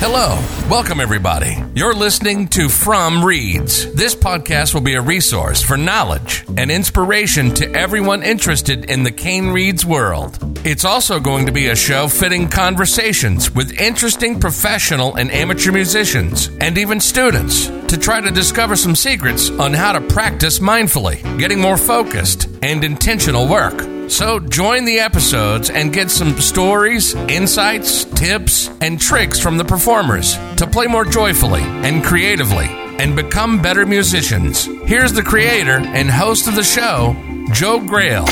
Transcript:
Hello, welcome everybody. You're listening to From Reads. This podcast will be a resource for knowledge and inspiration to everyone interested in the Cane Reeds world. It's also going to be a show fitting conversations with interesting professional and amateur musicians and even students to try to discover some secrets on how to practice mindfully, getting more focused, and intentional work. So join the episodes and get some stories, insights, tips, and tricks from the performers to play more joyfully and creatively and become better musicians. Here's the creator and host of the show, Joe Grail.